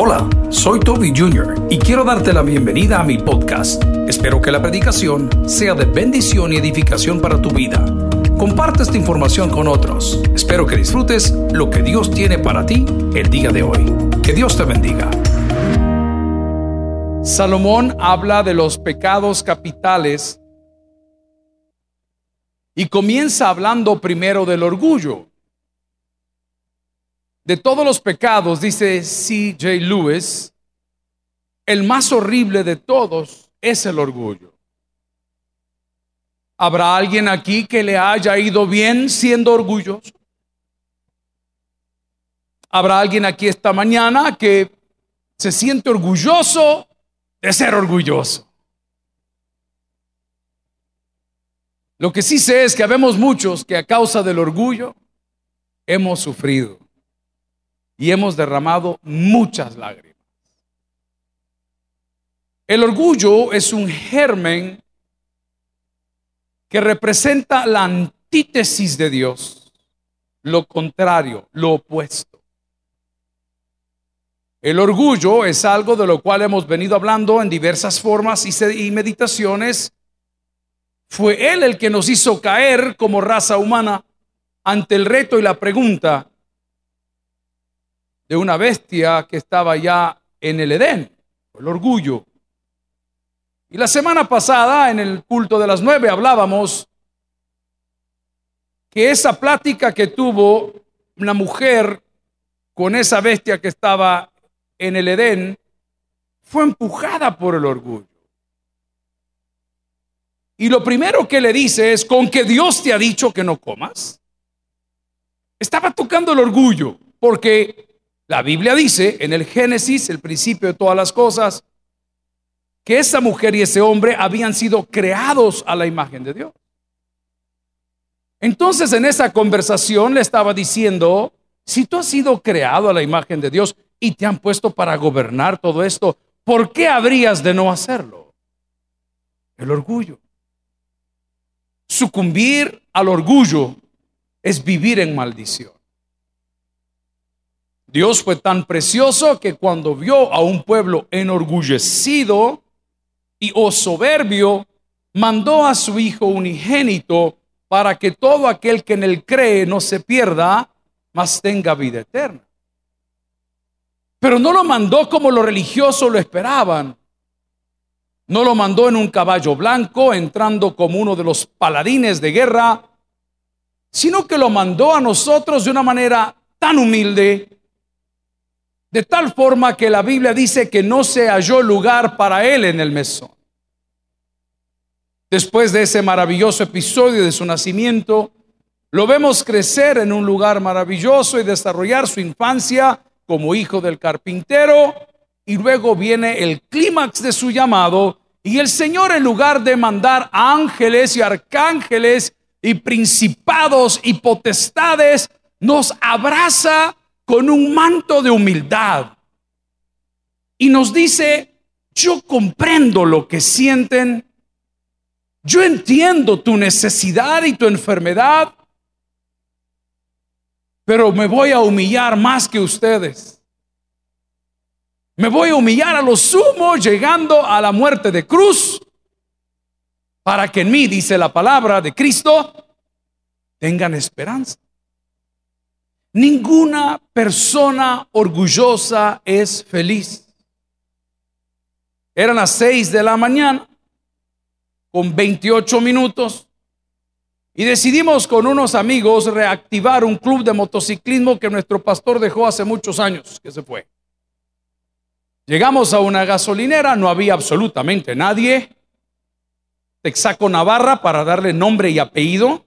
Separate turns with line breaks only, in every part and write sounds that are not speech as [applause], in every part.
Hola, soy Toby Jr. y quiero darte la bienvenida a mi podcast. Espero que la predicación sea de bendición y edificación para tu vida. Comparte esta información con otros. Espero que disfrutes lo que Dios tiene para ti el día de hoy. Que Dios te bendiga.
Salomón habla de los pecados capitales y comienza hablando primero del orgullo. De todos los pecados, dice C.J. Lewis, el más horrible de todos es el orgullo. ¿Habrá alguien aquí que le haya ido bien siendo orgulloso? ¿Habrá alguien aquí esta mañana que se siente orgulloso de ser orgulloso? Lo que sí sé es que habemos muchos que a causa del orgullo hemos sufrido y hemos derramado muchas lágrimas. El orgullo es un germen que representa la antítesis de Dios, lo contrario, lo opuesto. El orgullo es algo de lo cual hemos venido hablando en diversas formas y, meditaciones. Fue Él el que nos hizo caer como raza humana ante el reto y la pregunta, de una bestia que estaba ya en el Edén, el orgullo. Y la semana pasada, en el culto de las nueve, hablábamos que esa plática que tuvo una mujer con esa bestia que estaba en el Edén fue empujada por el orgullo. Y lo primero que le dice es, ¿con que Dios te ha dicho que no comas? Estaba tocando el orgullo, porque la Biblia dice en el Génesis, el principio de todas las cosas, que esa mujer y ese hombre habían sido creados a la imagen de Dios. Entonces en esa conversación le estaba diciendo, si tú has sido creado a la imagen de Dios y te han puesto para gobernar todo esto, ¿por qué habrías de no hacerlo? El orgullo. Sucumbir al orgullo es vivir en maldición. Dios fue tan precioso que cuando vio a un pueblo enorgullecido y o soberbio, mandó a su Hijo unigénito para que todo aquel que en él cree no se pierda, mas tenga vida eterna. Pero no lo mandó como los religiosos lo esperaban. No lo mandó en un caballo blanco, entrando como uno de los paladines de guerra, sino que lo mandó a nosotros de una manera tan humilde de tal forma que la Biblia dice que no se halló lugar para él en el mesón. Después de ese maravilloso episodio de su nacimiento, lo vemos crecer en un lugar maravilloso y desarrollar su infancia como hijo del carpintero. Y luego viene el clímax de su llamado. Y el Señor en lugar de mandar ángeles y arcángeles y principados y potestades, nos abraza con un manto de humildad y nos dice, yo comprendo lo que sienten, yo entiendo tu necesidad y tu enfermedad, pero me voy a humillar más que ustedes. Me voy a humillar a lo sumo llegando a la muerte de cruz para que en mí, dice la palabra de Cristo, tengan esperanza. Ninguna persona orgullosa es feliz. Eran las 6 de la mañana, con 28 minutos, y decidimos con unos amigos reactivar un club de motociclismo que nuestro pastor dejó hace muchos años que se fue. Llegamos a una gasolinera, no había absolutamente nadie. Texaco Navarra para darle nombre y apellido.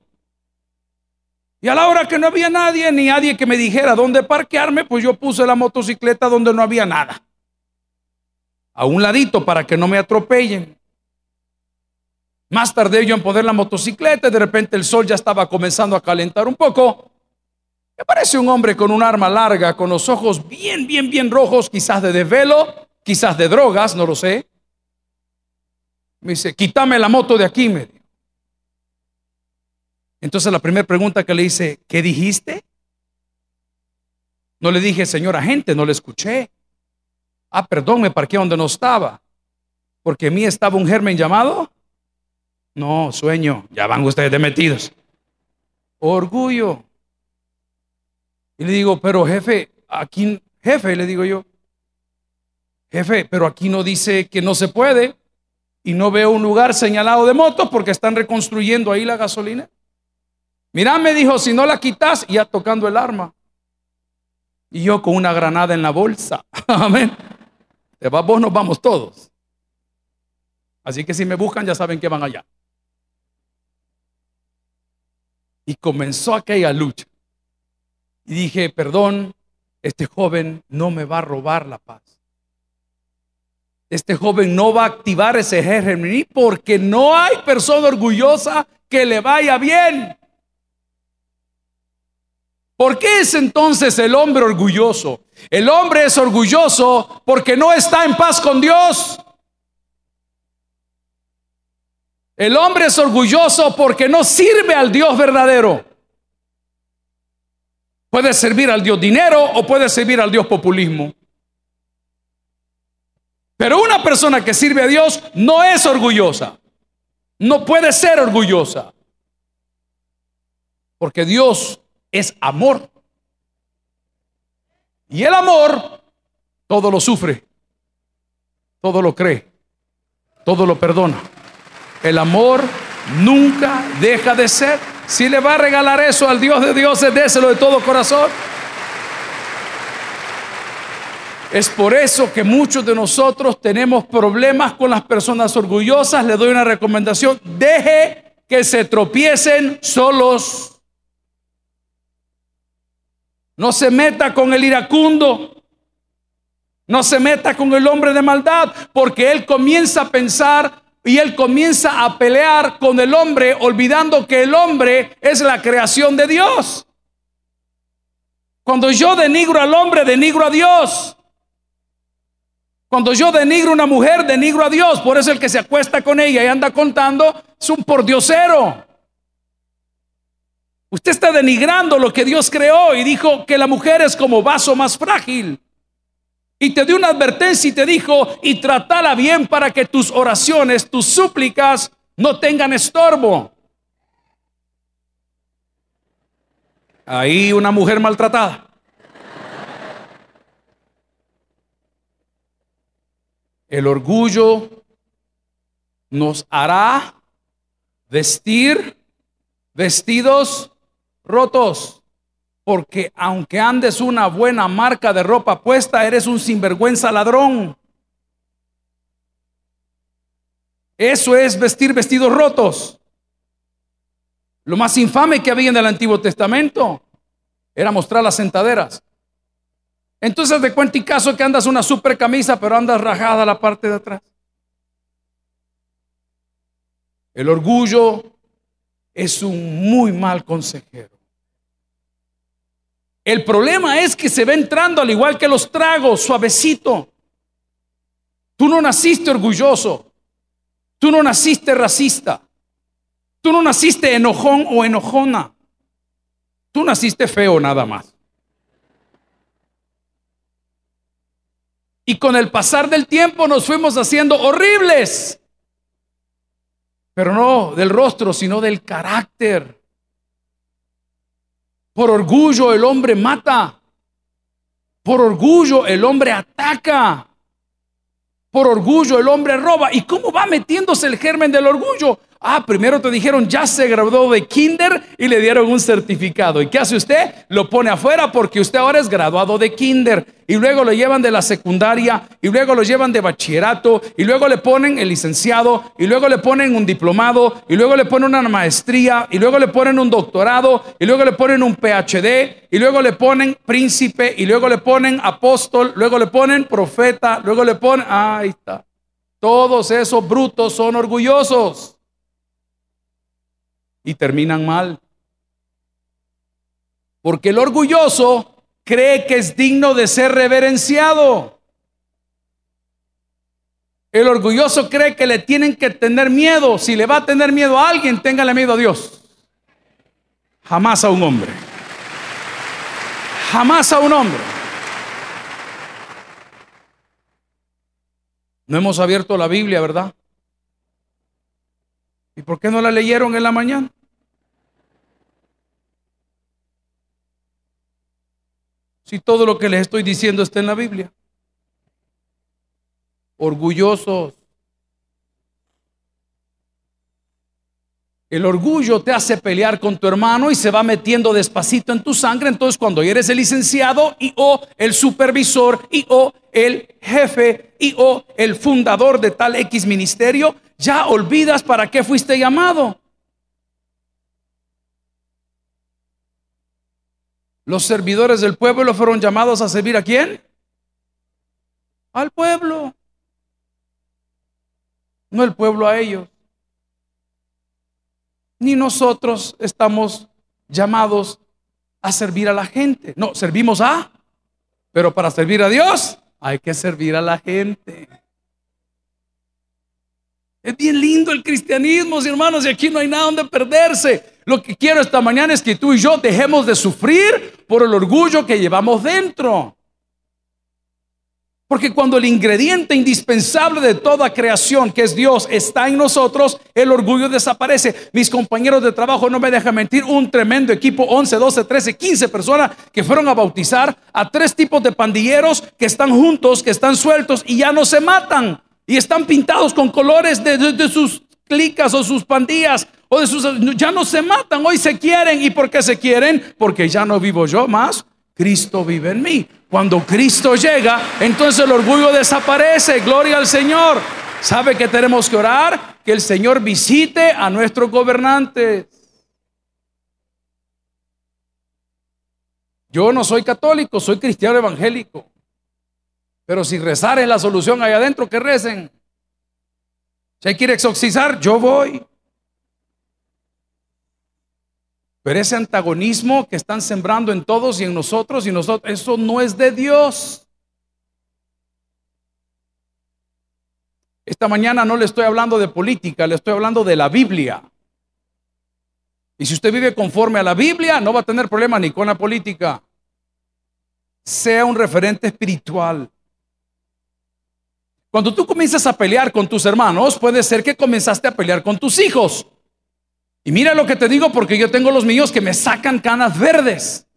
Y a la hora que no había nadie, ni nadie que me dijera dónde parquearme, pues yo puse la motocicleta donde no había nada. A un ladito para que no me atropellen. Más tardé yo en poner la motocicleta y de repente el sol ya estaba comenzando a calentar un poco. Me aparece un hombre con un arma larga, con los ojos bien, bien, bien rojos, quizás de desvelo, quizás de drogas, no lo sé. Me dice, quítame la moto de aquí, me entonces la primera pregunta que le hice, ¿qué dijiste? No le dije, señor agente, no le escuché. Ah, perdón, me parqué donde no estaba. Porque en mí estaba un germen llamado. No, sueño. Ya van ustedes de metidos. Orgullo. Y le digo, pero jefe, aquí, jefe, le digo yo, jefe, pero aquí no dice que no se puede y no veo un lugar señalado de motos porque están reconstruyendo ahí la gasolina. Mira, me dijo, si no la quitas, ya tocando el arma. Y yo con una granada en la bolsa. [laughs] Amén. Te vas vos, nos vamos todos. Así que si me buscan, ya saben que van allá. Y comenzó aquella lucha. Y dije, perdón, este joven no me va a robar la paz. Este joven no va a activar ese ejército porque no hay persona orgullosa que le vaya bien. ¿Por qué es entonces el hombre orgulloso? El hombre es orgulloso porque no está en paz con Dios. El hombre es orgulloso porque no sirve al Dios verdadero. Puede servir al Dios dinero o puede servir al Dios populismo. Pero una persona que sirve a Dios no es orgullosa. No puede ser orgullosa. Porque Dios es amor. Y el amor todo lo sufre, todo lo cree, todo lo perdona. El amor nunca deja de ser. Si le va a regalar eso al Dios de dioses, déselo de todo corazón. Es por eso que muchos de nosotros tenemos problemas con las personas orgullosas. Le doy una recomendación. Deje que se tropiecen solos. No se meta con el iracundo. No se meta con el hombre de maldad, porque él comienza a pensar y él comienza a pelear con el hombre, olvidando que el hombre es la creación de Dios. Cuando yo denigro al hombre, denigro a Dios. Cuando yo denigro a una mujer, denigro a Dios. Por eso el que se acuesta con ella y anda contando es un pordiosero. Usted está denigrando lo que Dios creó y dijo que la mujer es como vaso más frágil. Y te dio una advertencia y te dijo, y tratala bien para que tus oraciones, tus súplicas no tengan estorbo. Ahí una mujer maltratada. El orgullo nos hará vestir vestidos rotos. Porque aunque andes una buena marca de ropa puesta, eres un sinvergüenza ladrón. Eso es vestir vestidos rotos. Lo más infame que había en el Antiguo Testamento era mostrar las sentaderas. Entonces de cuenta y caso que andas una super camisa, pero andas rajada la parte de atrás. El orgullo es un muy mal consejero. El problema es que se va entrando al igual que los tragos, suavecito. Tú no naciste orgulloso. Tú no naciste racista. Tú no naciste enojón o enojona. Tú naciste feo nada más. Y con el pasar del tiempo nos fuimos haciendo horribles. Pero no del rostro, sino del carácter. Por orgullo el hombre mata. Por orgullo el hombre ataca. Por orgullo el hombre roba. ¿Y cómo va metiéndose el germen del orgullo? Ah, primero te dijeron, ya se graduó de kinder y le dieron un certificado. ¿Y qué hace usted? Lo pone afuera porque usted ahora es graduado de kinder. Y luego lo llevan de la secundaria y luego lo llevan de bachillerato y luego le ponen el licenciado y luego le ponen un diplomado y luego le ponen una maestría y luego le ponen un doctorado y luego le ponen un PhD y luego le ponen príncipe y luego le ponen apóstol, luego le ponen profeta, luego le ponen, ahí está. Todos esos brutos son orgullosos y terminan mal. Porque el orgulloso cree que es digno de ser reverenciado. El orgulloso cree que le tienen que tener miedo. Si le va a tener miedo a alguien, téngale miedo a Dios. Jamás a un hombre. Jamás a un hombre. No hemos abierto la Biblia, ¿verdad? ¿Y por qué no la leyeron en la mañana? Si todo lo que les estoy diciendo está en la Biblia. Orgullosos. El orgullo te hace pelear con tu hermano y se va metiendo despacito en tu sangre. Entonces cuando eres el licenciado y o el supervisor y o el jefe y o el fundador de tal X ministerio, ya olvidas para qué fuiste llamado. Los servidores del pueblo fueron llamados a servir a quién? Al pueblo. No el pueblo a ellos ni nosotros estamos llamados a servir a la gente. No, servimos a, pero para servir a Dios hay que servir a la gente. Es bien lindo el cristianismo, hermanos, y aquí no hay nada donde perderse. Lo que quiero esta mañana es que tú y yo dejemos de sufrir por el orgullo que llevamos dentro. Porque cuando el ingrediente indispensable de toda creación, que es Dios, está en nosotros, el orgullo desaparece. Mis compañeros de trabajo no me dejan mentir, un tremendo equipo, 11, 12, 13, 15 personas que fueron a bautizar a tres tipos de pandilleros que están juntos, que están sueltos y ya no se matan. Y están pintados con colores de, sus clicas o sus pandillas o de sus... Ya no se matan, hoy se quieren. ¿Y por qué se quieren? Porque ya no vivo yo más, Cristo vive en mí. Cuando Cristo llega, entonces el orgullo desaparece. Gloria al Señor. ¿Sabe que tenemos que orar? Que el Señor visite a nuestros gobernantes. Yo no soy católico, soy cristiano evangélico. Pero si rezar es la solución ahí adentro, que recen. Si hay que exorcizar, yo voy. Pero ese antagonismo que están sembrando en todos y en nosotros y nosotros, eso no es de Dios. Esta mañana no le estoy hablando de política, le estoy hablando de la Biblia. Y si usted vive conforme a la Biblia, no va a tener problema ni con la política. Sea un referente espiritual. Cuando tú comienzas a pelear con tus hermanos, puede ser que comenzaste a pelear con tus hijos. Y mira lo que te digo porque yo tengo los míos que me sacan canas verdes.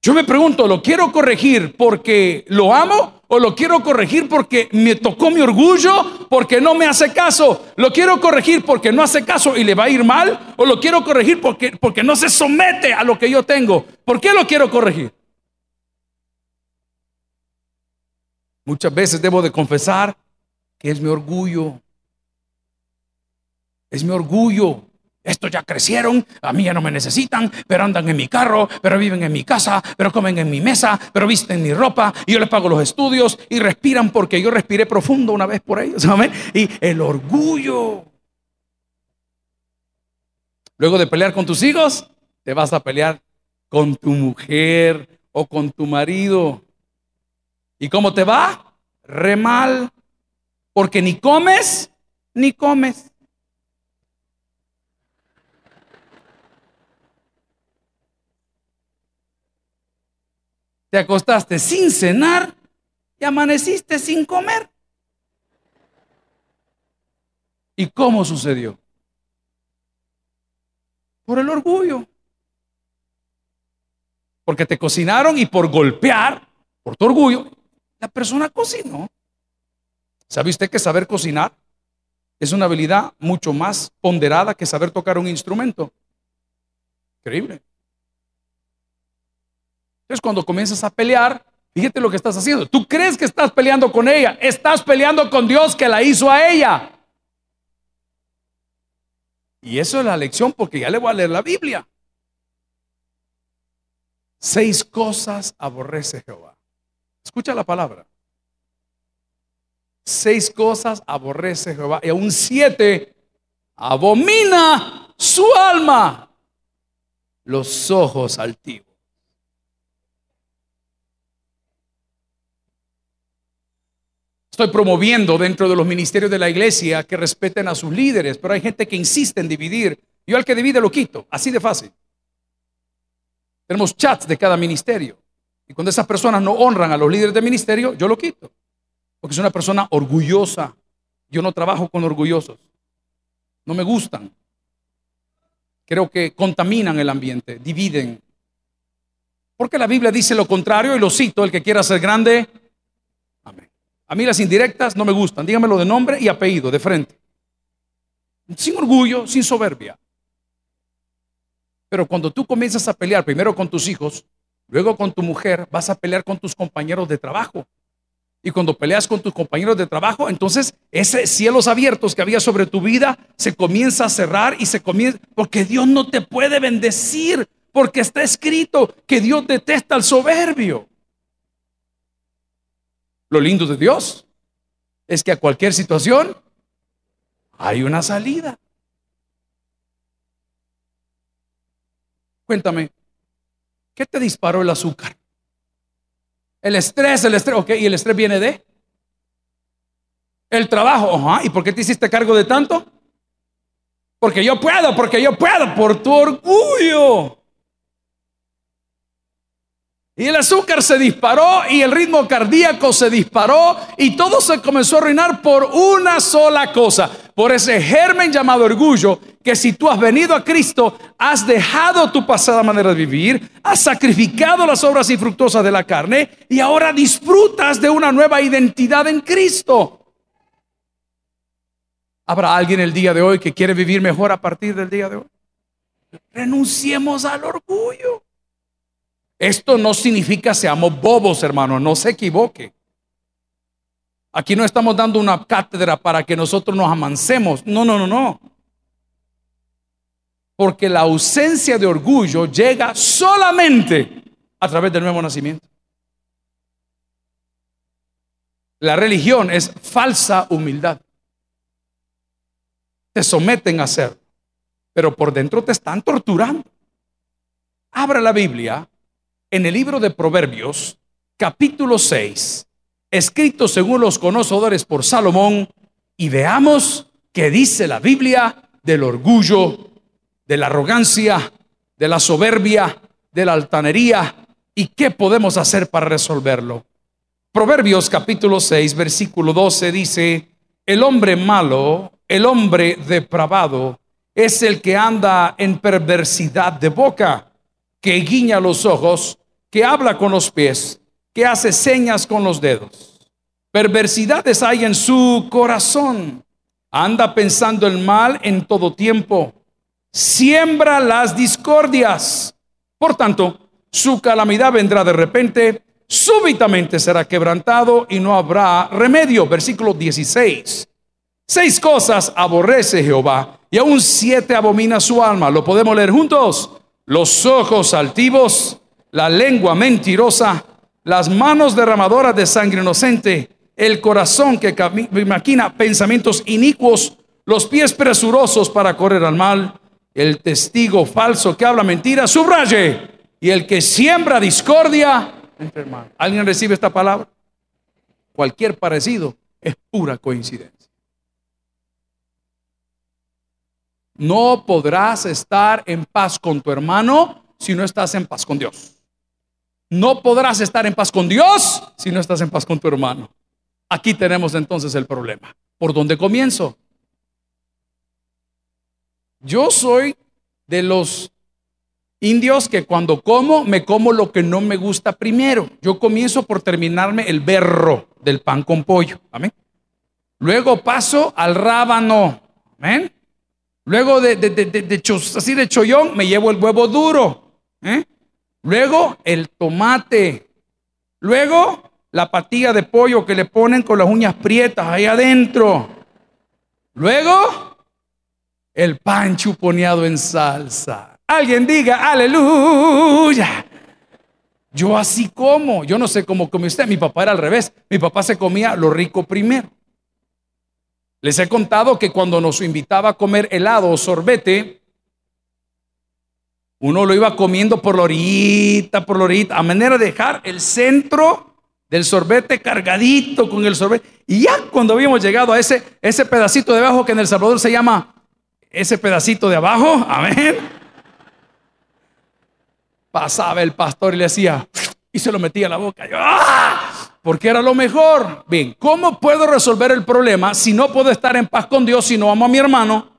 Yo me pregunto, ¿lo quiero corregir porque lo amo o lo quiero corregir porque me tocó mi orgullo, porque no me hace caso? ¿Lo quiero corregir porque no hace caso y le va a ir mal o lo quiero corregir porque, porque no se somete a lo que yo tengo? ¿Por qué lo quiero corregir? Muchas veces debo de confesar que es mi orgullo. Es mi orgullo estos ya crecieron, a mí ya no me necesitan, pero andan en mi carro, pero viven en mi casa, pero comen en mi mesa, pero visten mi ropa, y yo les pago los estudios y respiran porque yo respiré profundo una vez por ellos. [laughs] ¿saben? Y el orgullo. Luego de pelear con tus hijos, te vas a pelear con tu mujer o con tu marido. ¿Y cómo te va? Re mal. Porque ni comes, ni comes. Te acostaste sin cenar y amaneciste sin comer. ¿Y cómo sucedió? Por el orgullo. Porque te cocinaron y por golpear, por tu orgullo, la persona cocinó. ¿Sabe usted que saber cocinar es una habilidad mucho más ponderada que saber tocar un instrumento? Increíble. Entonces cuando comienzas a pelear, fíjate lo que estás haciendo. Tú crees que estás peleando con ella, estás peleando con Dios que la hizo a ella. Y eso es la lección porque ya le voy a leer la Biblia. Seis cosas aborrece Jehová. Escucha la palabra. Seis cosas aborrece Jehová. Y aún siete abomina su alma. Los ojos altivos. Estoy promoviendo dentro de los ministerios de la iglesia que respeten a sus líderes, pero hay gente que insiste en dividir. Yo al que divide lo quito, así de fácil. Tenemos chats de cada ministerio. Y cuando esas personas no honran a los líderes de ministerio, yo lo quito. Porque es una persona orgullosa. Yo no trabajo con orgullosos. No me gustan. Creo que contaminan el ambiente, dividen. Porque la Biblia dice lo contrario y lo cito, el que quiera ser grande. Amén. A mí las indirectas no me gustan. Dígamelo de nombre y apellido, de frente. Sin orgullo, sin soberbia. Pero cuando tú comienzas a pelear primero con tus hijos, luego con tu mujer, vas a pelear con tus compañeros de trabajo. Y cuando peleas con tus compañeros de trabajo, entonces ese cielos abiertos que había sobre tu vida se comienza a cerrar y se comienza, porque Dios no te puede bendecir, porque está escrito que Dios detesta al soberbio. Lo lindo de Dios es que a cualquier situación hay una salida. Cuéntame, ¿qué te disparó el azúcar? El estrés, el estrés, ok, ¿y el estrés viene de? El trabajo, ¿y por qué te hiciste cargo de tanto? Porque yo puedo, porque yo puedo, por tu orgullo. Y el azúcar se disparó y el ritmo cardíaco se disparó y todo se comenzó a arruinar por una sola cosa, por ese germen llamado orgullo, que si tú has venido a Cristo, has dejado tu pasada manera de vivir, has sacrificado las obras infructuosas de la carne y ahora disfrutas de una nueva identidad en Cristo. ¿Habrá alguien el día de hoy que quiere vivir mejor a partir del día de hoy? Renunciemos al orgullo. Esto no significa seamos bobos, hermano, no se equivoque. Aquí no estamos dando una cátedra para que nosotros nos amancemos. No, no, no, no. Porque la ausencia de orgullo llega solamente a través del nuevo nacimiento. La religión es falsa humildad. Te someten a hacer, pero por dentro te están torturando. Abra la Biblia en el libro de Proverbios, capítulo 6, escrito según los conocedores por Salomón, y veamos qué dice la Biblia del orgullo, de la arrogancia, de la soberbia, de la altanería y qué podemos hacer para resolverlo. Proverbios capítulo 6, versículo 12 dice, el hombre malo, el hombre depravado, es el que anda en perversidad de boca que guiña los ojos, que habla con los pies, que hace señas con los dedos. Perversidades hay en su corazón. Anda pensando el mal en todo tiempo. Siembra las discordias. Por tanto, su calamidad vendrá de repente, súbitamente será quebrantado y no habrá remedio. Versículo 16. Seis cosas aborrece Jehová y aún siete abomina su alma. ¿Lo podemos leer juntos? los ojos altivos, la lengua mentirosa, las manos derramadoras de sangre inocente, el corazón que maquina pensamientos inicuos, los pies presurosos para correr al mal, el testigo falso que habla mentira, subraye, y el que siembra discordia entre hermanos. ¿Alguien recibe esta palabra? Cualquier parecido es pura coincidencia. No podrás estar en paz con tu hermano si no estás en paz con Dios. No podrás estar en paz con Dios si no estás en paz con tu hermano. Aquí tenemos entonces el problema. ¿Por dónde comienzo? Yo soy de los indios que cuando como, me como lo que no me gusta primero. Yo comienzo por terminarme el berro del pan con pollo. Amén. Luego paso al rábano. Amén. Luego de, de, así de chollón me llevo el huevo duro. ¿eh? Luego el tomate. Luego la patilla de pollo que le ponen con las uñas prietas ahí adentro. Luego el pan chuponeado en salsa. Alguien diga, aleluya. Yo así como, yo no sé cómo come usted. Mi papá era al revés. Mi papá se comía lo rico primero. Les he contado que cuando nos invitaba a comer helado o sorbete, uno lo iba comiendo por la orillita, por la orillita, a manera de dejar el centro del sorbete cargadito con el sorbete. Y ya cuando habíamos llegado a ese, ese pedacito de abajo que en El Salvador se llama ese pedacito de abajo, amén. Pasaba el pastor y le hacía, y se lo metía a la boca. ¡ah! porque era lo mejor. Bien, ¿cómo puedo resolver el problema si no puedo estar en paz con Dios si no amo a mi hermano?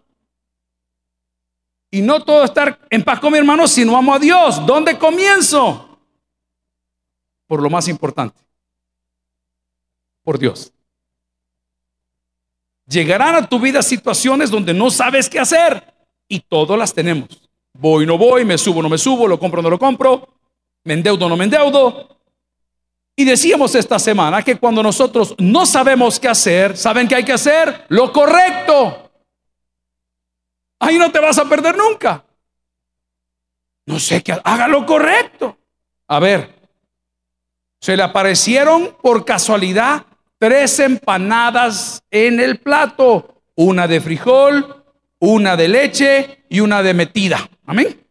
Y no todo estar en paz con mi hermano si no amo a Dios. ¿Dónde comienzo? Por lo más importante. Por Dios. Llegarán a tu vida situaciones donde no sabes qué hacer. Y todas las tenemos. Voy, no voy, me subo, no me subo, lo compro, no lo compro, me endeudo, no me endeudo. Y decíamos esta semana que cuando nosotros no sabemos qué hacer, ¿saben qué hay que hacer? Lo correcto. Ahí no te vas a perder nunca. No sé qué, haga lo correcto. A ver, se le aparecieron por casualidad tres empanadas en el plato, una de frijol, una de leche y una de metida. Amén.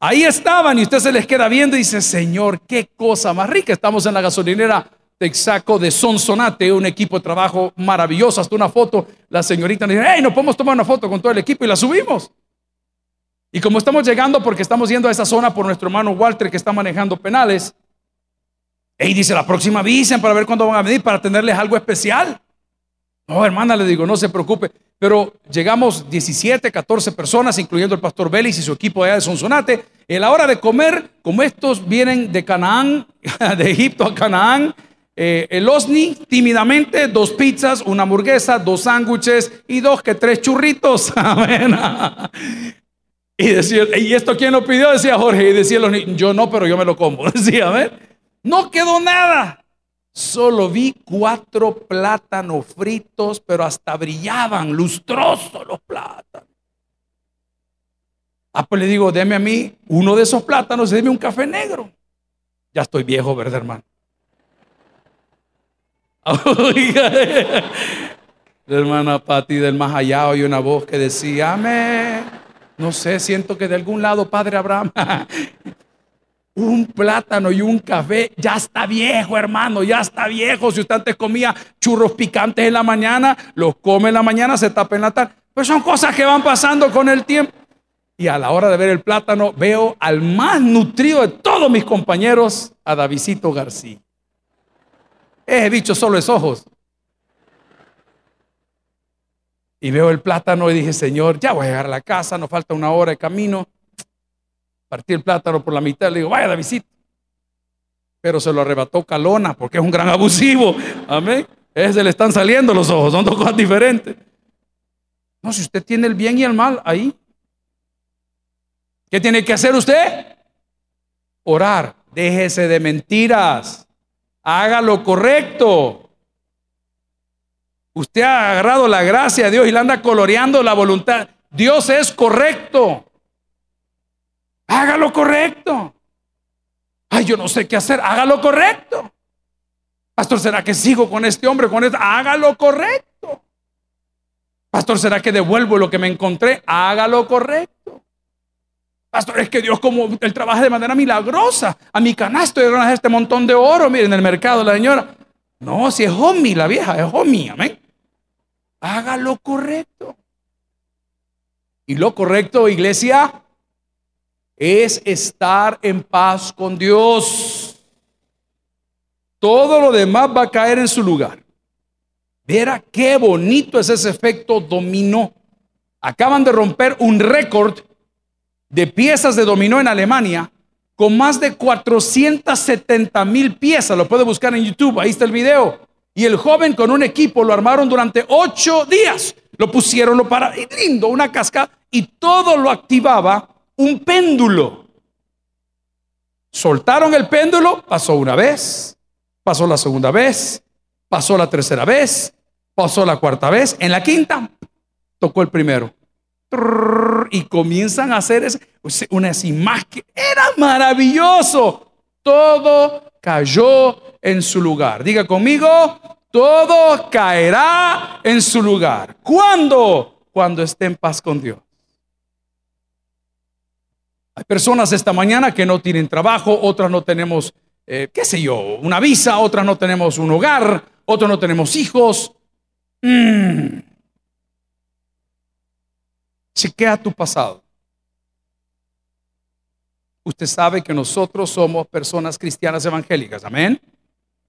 Ahí estaban y usted se les queda viendo y dice, Señor, qué cosa más rica. Estamos en la gasolinera Texaco de Sonsonate, un equipo de trabajo maravilloso. Hasta una foto, la señorita nos dice, hey, no podemos tomar una foto con todo el equipo y la subimos. Y como estamos llegando, porque estamos yendo a esa zona por nuestro hermano Walter que está manejando penales, y dice, la próxima avisen para ver cuándo van a venir para tenerles algo especial. No, hermana, le digo, no se preocupe. Pero llegamos 17, 14 personas, incluyendo el pastor Vélez y su equipo allá de Sonsonate. En la hora de comer, como estos vienen de Canaán, [laughs] de Egipto a Canaán, eh, el Osni, tímidamente, dos pizzas, una hamburguesa, dos sándwiches y dos que tres churritos. [laughs] y decía, ¿y esto quién lo pidió? Decía Jorge. Y decía los yo no, pero yo me lo como. [laughs] Decía, a ver. No quedó nada. Solo vi cuatro plátanos fritos, pero hasta brillaban, lustrosos los plátanos. Ah, pues le digo, deme a mí uno de esos plátanos y deme un café negro. Ya estoy viejo, ¿verdad, hermano? [laughs] la hermana Patti del más allá oye una voz que decía, amén. No sé, siento que de algún lado, Padre Abraham, [laughs] un plátano y un café, ya está viejo, hermano, ya está viejo. Si usted antes comía churros picantes en la mañana, los come en la mañana, se tapa en la tarde. Pues son cosas que van pasando con el tiempo. Y a la hora de ver el plátano, veo al más nutrido de todos mis compañeros, a Davidito García. He dicho solo es ojos. Y veo el plátano y dije, Señor, ya voy a llegar a la casa, nos falta una hora de camino partí el plátano por la mitad, le digo, vaya Davidito. Pero se lo arrebató Calona porque es un gran abusivo. Amén. Ese le están saliendo los ojos, son dos cosas diferentes. No, si usted tiene el bien y el mal ahí, ¿qué tiene que hacer usted? Orar. Déjese de mentiras. Haga lo correcto. Usted ha agarrado la gracia de Dios y le anda coloreando la voluntad. Dios es correcto. Haga lo correcto. Ay, yo no sé qué hacer. Haga lo correcto. Pastor, ¿será que sigo con este hombre? Con este? Haga lo correcto. Pastor, ¿será que devuelvo lo que me encontré? Haga lo correcto. Pastor, es que Dios como él trabaja de manera milagrosa. A mi canasto de este montón de oro, miren, en el mercado la señora. No, si es homie la vieja, es homie, amén. Haga lo correcto. Y lo correcto, iglesia, es estar en paz con Dios. Todo lo demás va a caer en su lugar. Verá qué bonito es ese efecto dominó. Acaban de romper un récord de piezas de dominó en Alemania con más de 470 mil piezas. Lo puede buscar en YouTube, ahí está el video. Y el joven con un equipo lo armaron durante ocho días. Lo pusieron, lo para, lindo, una casca, y todo lo activaba un péndulo. Soltaron el péndulo, pasó una vez, pasó la segunda vez, pasó la tercera vez, pasó la cuarta vez, en la quinta tocó el primero. Y comienzan a hacer unas imágenes. Era maravilloso. Todo cayó en su lugar. Diga conmigo, todo caerá en su lugar. ¿Cuándo? Cuando esté en paz con Dios. Hay personas esta mañana que no tienen trabajo, otras no tenemos, eh, qué sé yo, una visa, otras no tenemos un hogar, otros no tenemos hijos. Mm. Chequea tu pasado. Usted sabe que nosotros somos personas cristianas evangélicas, amén.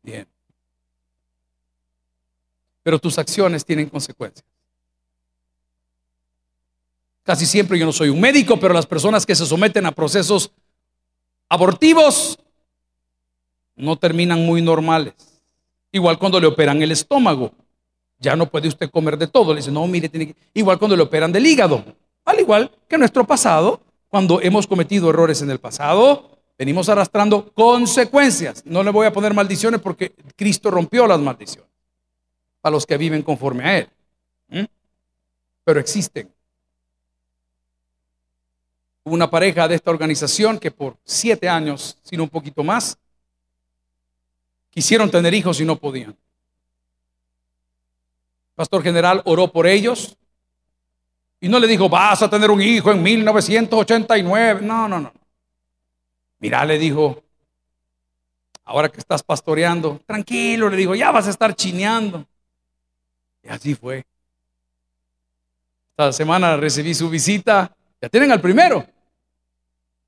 Bien. pero tus acciones tienen consecuencias. Casi siempre yo no soy un médico, pero las personas que se someten a procesos abortivos no terminan muy normales. Igual cuando le operan el estómago, ya no puede usted comer de todo. Le dice, no, mire, tiene que... Igual cuando le operan del hígado, al igual que nuestro pasado, cuando hemos cometido errores en el pasado, venimos arrastrando consecuencias. No le voy a poner maldiciones porque Cristo rompió las maldiciones para los que viven conforme a Él. Pero existen una pareja de esta organización que por siete años, sino un poquito más, quisieron tener hijos y no podían. Pastor general oró por ellos y no le dijo, vas a tener un hijo en 1989. No, no, no. Mira, le dijo, ahora que estás pastoreando, tranquilo, le dijo, ya vas a estar chineando. Y así fue. Esta semana recibí su visita, ya tienen al primero.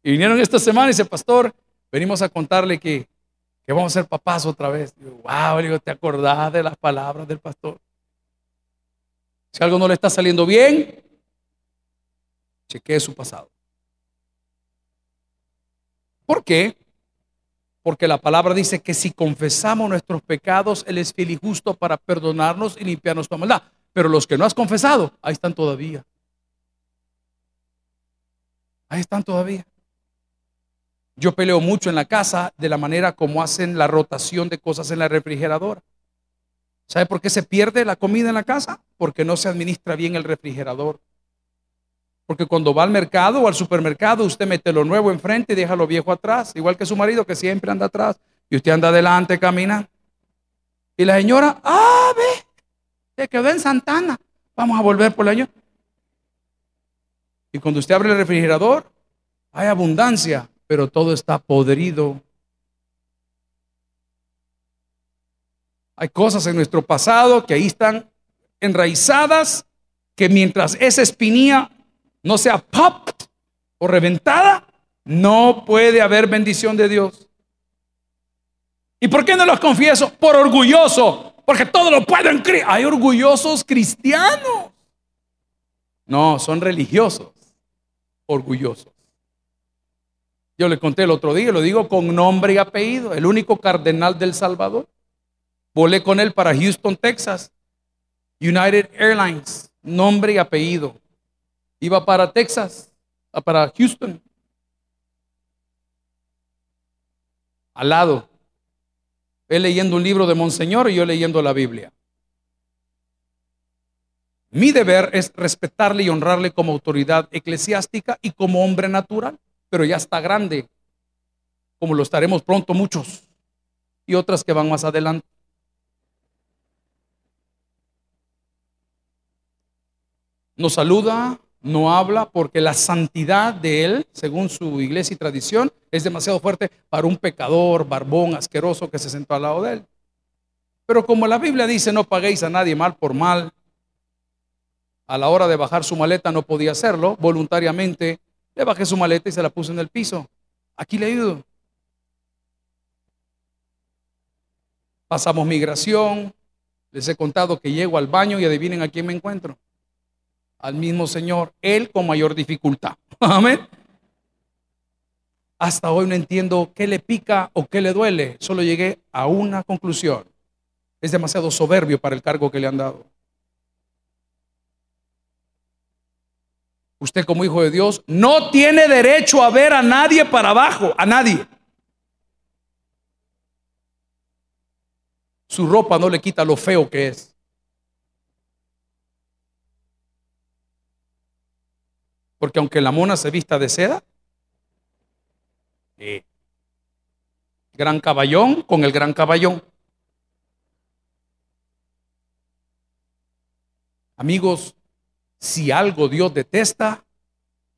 Y vinieron esta semana y dice, pastor, venimos a contarle que, vamos a ser papás otra vez. wow, le digo, ¿te acordás de las palabras del pastor? Si algo no le está saliendo bien, chequee su pasado. ¿Por qué? Porque la palabra dice que si confesamos nuestros pecados, Él es fiel y justo para perdonarnos y limpiarnos toda maldad. Pero los que no has confesado, ahí están todavía. Ahí están todavía. Yo peleo mucho en la casa de la manera como hacen la rotación de cosas en la refrigeradora. ¿Sabe por qué se pierde la comida en la casa? Porque no se administra bien el refrigerador. Porque cuando va al mercado o al supermercado, usted mete lo nuevo enfrente y deja lo viejo atrás, igual que su marido que siempre anda atrás y usted anda adelante, camina. Y la señora, ah, ve, se quedó en Santana, vamos a volver por el año. Y cuando usted abre el refrigerador, hay abundancia, pero todo está podrido. Hay cosas en nuestro pasado que ahí están enraizadas, que mientras esa espinilla no sea pop o reventada, no puede haber bendición de Dios. ¿Y por qué no los confieso? Por orgulloso, porque todo lo pueden creer. Hay orgullosos cristianos. No, son religiosos, orgullosos. Yo le conté el otro día, lo digo con nombre y apellido, el único cardenal del Salvador. Volé con él para Houston, Texas. United Airlines, nombre y apellido. Iba para Texas, para Houston. Al lado. Él leyendo un libro de Monseñor y yo leyendo la Biblia. Mi deber es respetarle y honrarle como autoridad eclesiástica y como hombre natural pero ya está grande, como lo estaremos pronto muchos, y otras que van más adelante. Nos saluda, no habla, porque la santidad de él, según su iglesia y tradición, es demasiado fuerte para un pecador, barbón, asqueroso que se sentó al lado de él. Pero como la Biblia dice, no paguéis a nadie mal por mal, a la hora de bajar su maleta no podía hacerlo, voluntariamente le bajé su maleta y se la puse en el piso. Aquí le ayudo. Pasamos migración. Les he contado que llego al baño y adivinen a quién me encuentro. Al mismo Señor, Él con mayor dificultad. [laughs] Amén. Hasta hoy no entiendo qué le pica o qué le duele. Solo llegué a una conclusión. Es demasiado soberbio para el cargo que le han dado. Usted como hijo de Dios no tiene derecho a ver a nadie para abajo, a nadie. Su ropa no le quita lo feo que es. Porque aunque la mona se vista de seda, eh, gran caballón con el gran caballón. Amigos, si algo Dios detesta,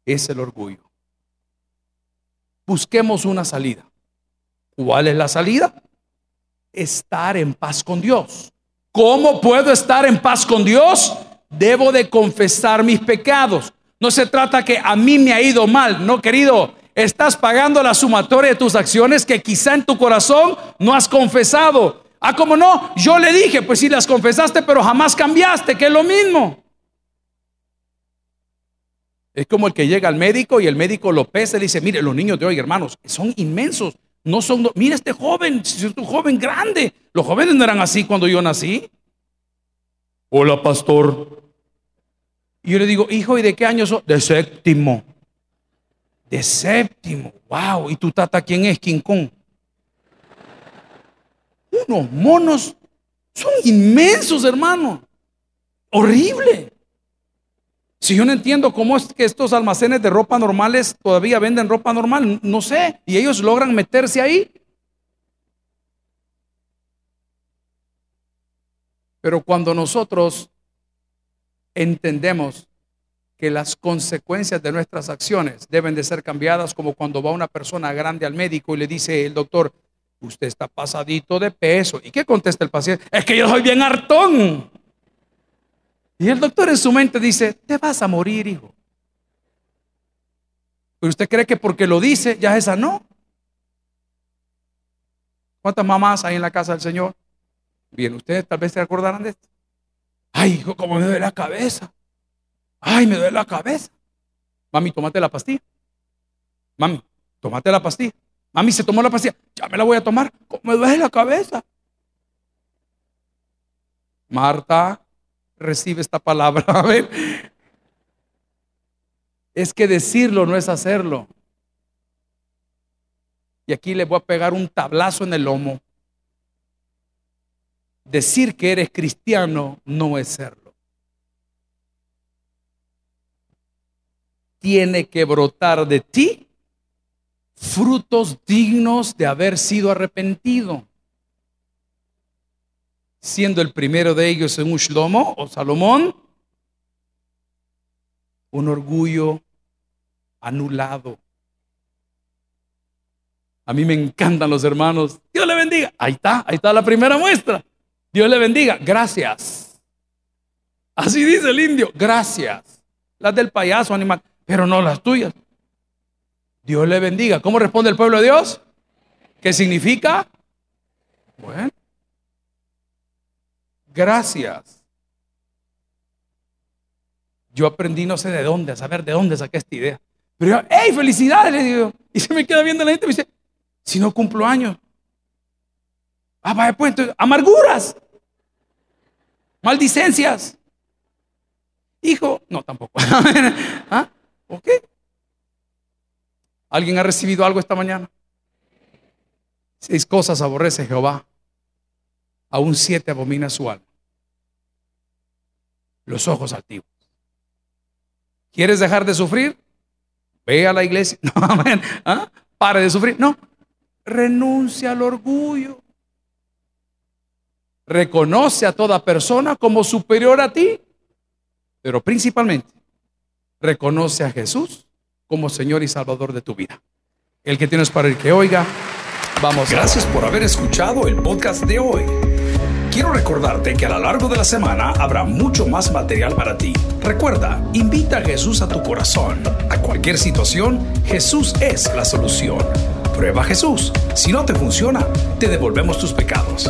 es el orgullo. Busquemos una salida. ¿Cuál es la salida? Estar en paz con Dios. ¿Cómo puedo estar en paz con Dios? Debo de confesar mis pecados. No se trata que a mí me ha ido mal, no querido. Estás pagando la sumatoria de tus acciones que quizá en tu corazón no has confesado. Ah, como no, yo le dije, pues si las confesaste, pero jamás cambiaste, que es lo mismo. Es como el que llega al médico y el médico lo pesa y dice, mire, los niños de hoy, hermanos, son inmensos. No son, mira este joven, es un joven grande. Los jóvenes no eran así cuando yo nací. Hola, pastor. Y yo le digo, hijo, ¿y de qué año son? De séptimo. De séptimo. Wow. ¿Y tu tata quién es? King Kong. Unos monos son inmensos, hermano. Horrible. Si yo no entiendo cómo es que estos almacenes de ropa normales todavía venden ropa normal, no sé, y ellos logran meterse ahí. Pero cuando nosotros entendemos que las consecuencias de nuestras acciones deben de ser cambiadas, como cuando va una persona grande al médico y le dice el doctor, usted está pasadito de peso. ¿Y qué contesta el paciente? Es que yo soy bien hartón. Y el doctor en su mente dice, te vas a morir, hijo. Pero usted cree que porque lo dice ya esa no. ¿Cuántas mamás hay en la casa del Señor? Bien, ustedes tal vez se acordarán de esto. Ay, hijo, cómo me duele la cabeza. Ay, me duele la cabeza. Mami, tómate la pastilla. Mami, tómate la pastilla. Mami, se tomó la pastilla. Ya me la voy a tomar. ¿Cómo me duele la cabeza? Marta, recibe esta palabra. [laughs] A ver. Es que decirlo no es hacerlo. Y aquí le voy a pegar un tablazo en el lomo. Decir que eres cristiano no es serlo. Tiene que brotar de ti frutos dignos de haber sido arrepentido siendo el primero de ellos en un Shlomo o Salomón, un orgullo anulado. A mí me encantan los hermanos. Dios le bendiga. Ahí está, ahí está la primera muestra. Dios le bendiga. Gracias. Así dice el indio. Gracias. Las del payaso animal, pero no las tuyas. Dios le bendiga. ¿Cómo responde el pueblo de Dios? ¿Qué significa? Bueno, Gracias. Yo aprendí no sé de dónde, a saber de dónde saqué esta idea. Pero yo, ¡hey, felicidades! Le digo. Y se me queda viendo la gente y me dice, si no cumplo años. Ah, vaya, pues amarguras, maldicencias. Hijo, no, tampoco. [laughs] ¿Ah? ¿Ok? ¿Alguien ha recibido algo esta mañana? Seis cosas aborrece Jehová. Aún siete abomina su alma los ojos altivos. ¿Quieres dejar de sufrir? Ve a la iglesia. [laughs] No, amén. ¿Ah? Pare de sufrir. No. Renuncia al orgullo. Reconoce a toda persona como superior a ti. Pero principalmente, reconoce a Jesús como Señor y Salvador de tu vida. El que tienes para el que oiga, vamos.
Gracias por haber escuchado el podcast de hoy. Quiero recordarte que a lo largo de la semana habrá mucho más material para ti. Recuerda, invita a Jesús a tu corazón. A cualquier situación, Jesús es la solución. Prueba Jesús. Si no te funciona, te devolvemos tus pecados.